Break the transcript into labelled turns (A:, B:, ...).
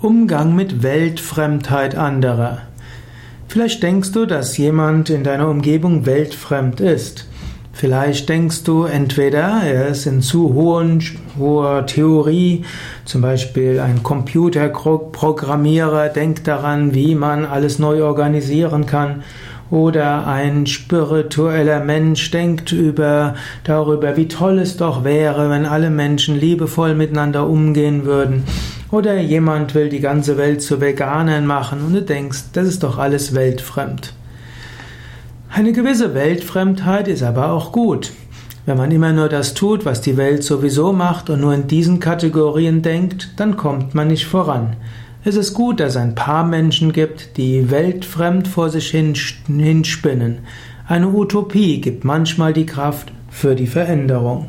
A: Umgang mit Weltfremdheit anderer. Vielleicht denkst du, dass jemand in deiner Umgebung weltfremd ist. Vielleicht denkst du entweder, er ist in zu hohen, hoher Theorie, zum Beispiel ein Computerprogrammierer denkt daran, wie man alles neu organisieren kann, oder ein spiritueller Mensch denkt über, darüber, wie toll es doch wäre, wenn alle Menschen liebevoll miteinander umgehen würden. Oder jemand will die ganze Welt zu Veganern machen und du denkst, das ist doch alles weltfremd. Eine gewisse Weltfremdheit ist aber auch gut. Wenn man immer nur das tut, was die Welt sowieso macht und nur in diesen Kategorien denkt, dann kommt man nicht voran. Es ist gut, dass es ein paar Menschen gibt, die weltfremd vor sich hin hinspinnen. Eine Utopie gibt manchmal die Kraft für die Veränderung.